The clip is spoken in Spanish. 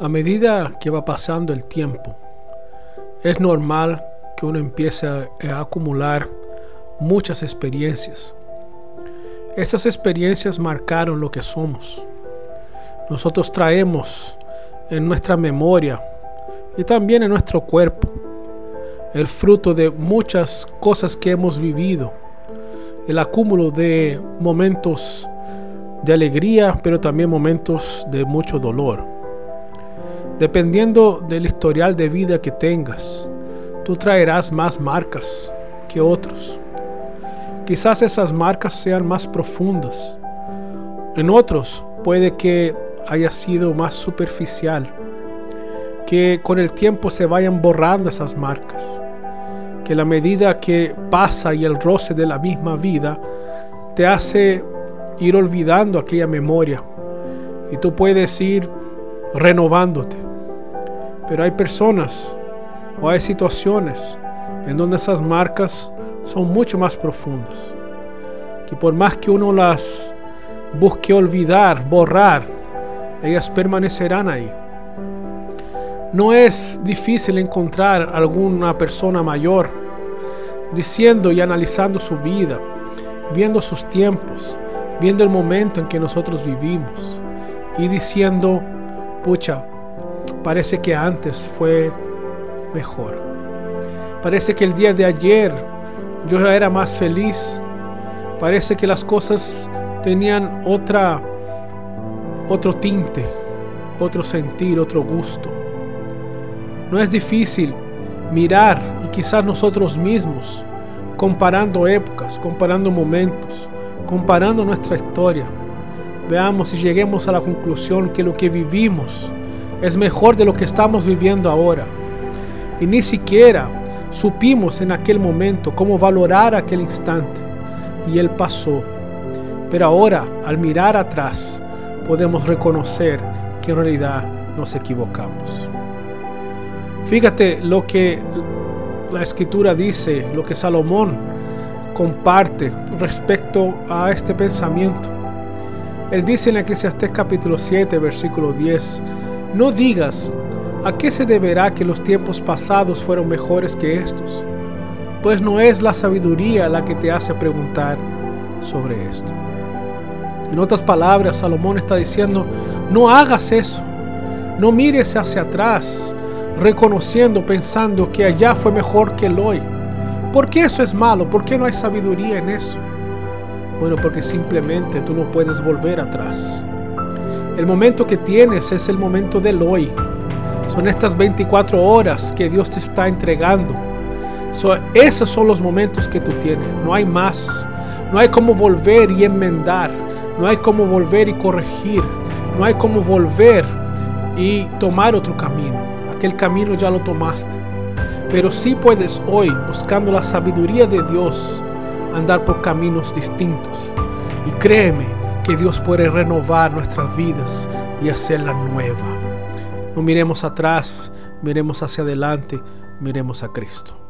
A medida que va pasando el tiempo, es normal que uno empiece a, acumular muchas experiencias. Estas experiencias marcaron lo que somos. Nosotros traemos en nuestra memoria y también en nuestro cuerpo el fruto de muchas cosas que hemos vivido, el acúmulo de momentos de alegría, pero también momentos de mucho dolor. Dependiendo del historial de vida que tengas, tú traerás más marcas que otros. Quizás esas marcas sean más profundas. En otros puede que haya sido más superficial. Que con el tiempo se vayan borrando esas marcas. Que la medida que pasa y el roce de la misma vida te hace ir olvidando aquella memoria. Y tú puedes ir renovándote pero hay personas o hay situaciones en donde esas marcas son mucho más profundas. Que por más que uno las busque olvidar, borrar, ellas permanecerán ahí. No es difícil encontrar alguna persona mayor diciendo y analizando su vida, viendo sus tiempos, viendo el momento en que nosotros vivimos y diciendo, pucha, Parece que antes fue mejor. Parece que el día de ayer yo era más feliz. Parece que las cosas tenían otra otro tinte, otro sentir, otro gusto. No es difícil mirar y quizás nosotros mismos comparando épocas, comparando momentos, comparando nuestra historia. Veamos y lleguemos a la conclusión que lo que vivimos es mejor de lo que estamos viviendo ahora. Y ni siquiera supimos en aquel momento cómo valorar aquel instante. Y él pasó. Pero ahora, al mirar atrás, podemos reconocer que en realidad nos equivocamos. Fíjate lo que la escritura dice, lo que Salomón comparte respecto a este pensamiento. Él dice en Eclesiastés capítulo 7, versículo 10, no digas, ¿a qué se deberá que los tiempos pasados fueron mejores que estos? Pues no es la sabiduría la que te hace preguntar sobre esto. En otras palabras, Salomón está diciendo, no hagas eso, no mires hacia atrás, reconociendo, pensando que allá fue mejor que el hoy. ¿Por qué eso es malo? ¿Por qué no hay sabiduría en eso? Bueno, porque simplemente tú no puedes volver atrás. El momento que tienes es el momento del hoy. Son estas 24 horas que Dios te está entregando. esos son los momentos que tú tienes. No hay más. No hay como volver y enmendar. No hay como volver y corregir. No hay como volver y tomar otro camino. Aquel camino ya lo tomaste. Pero sí puedes hoy, buscando la sabiduría de Dios, andar por caminos distintos. Y créeme, que Dios puede renovar nuestras vidas y hacerla nueva. No miremos atrás, miremos hacia adelante, miremos a Cristo.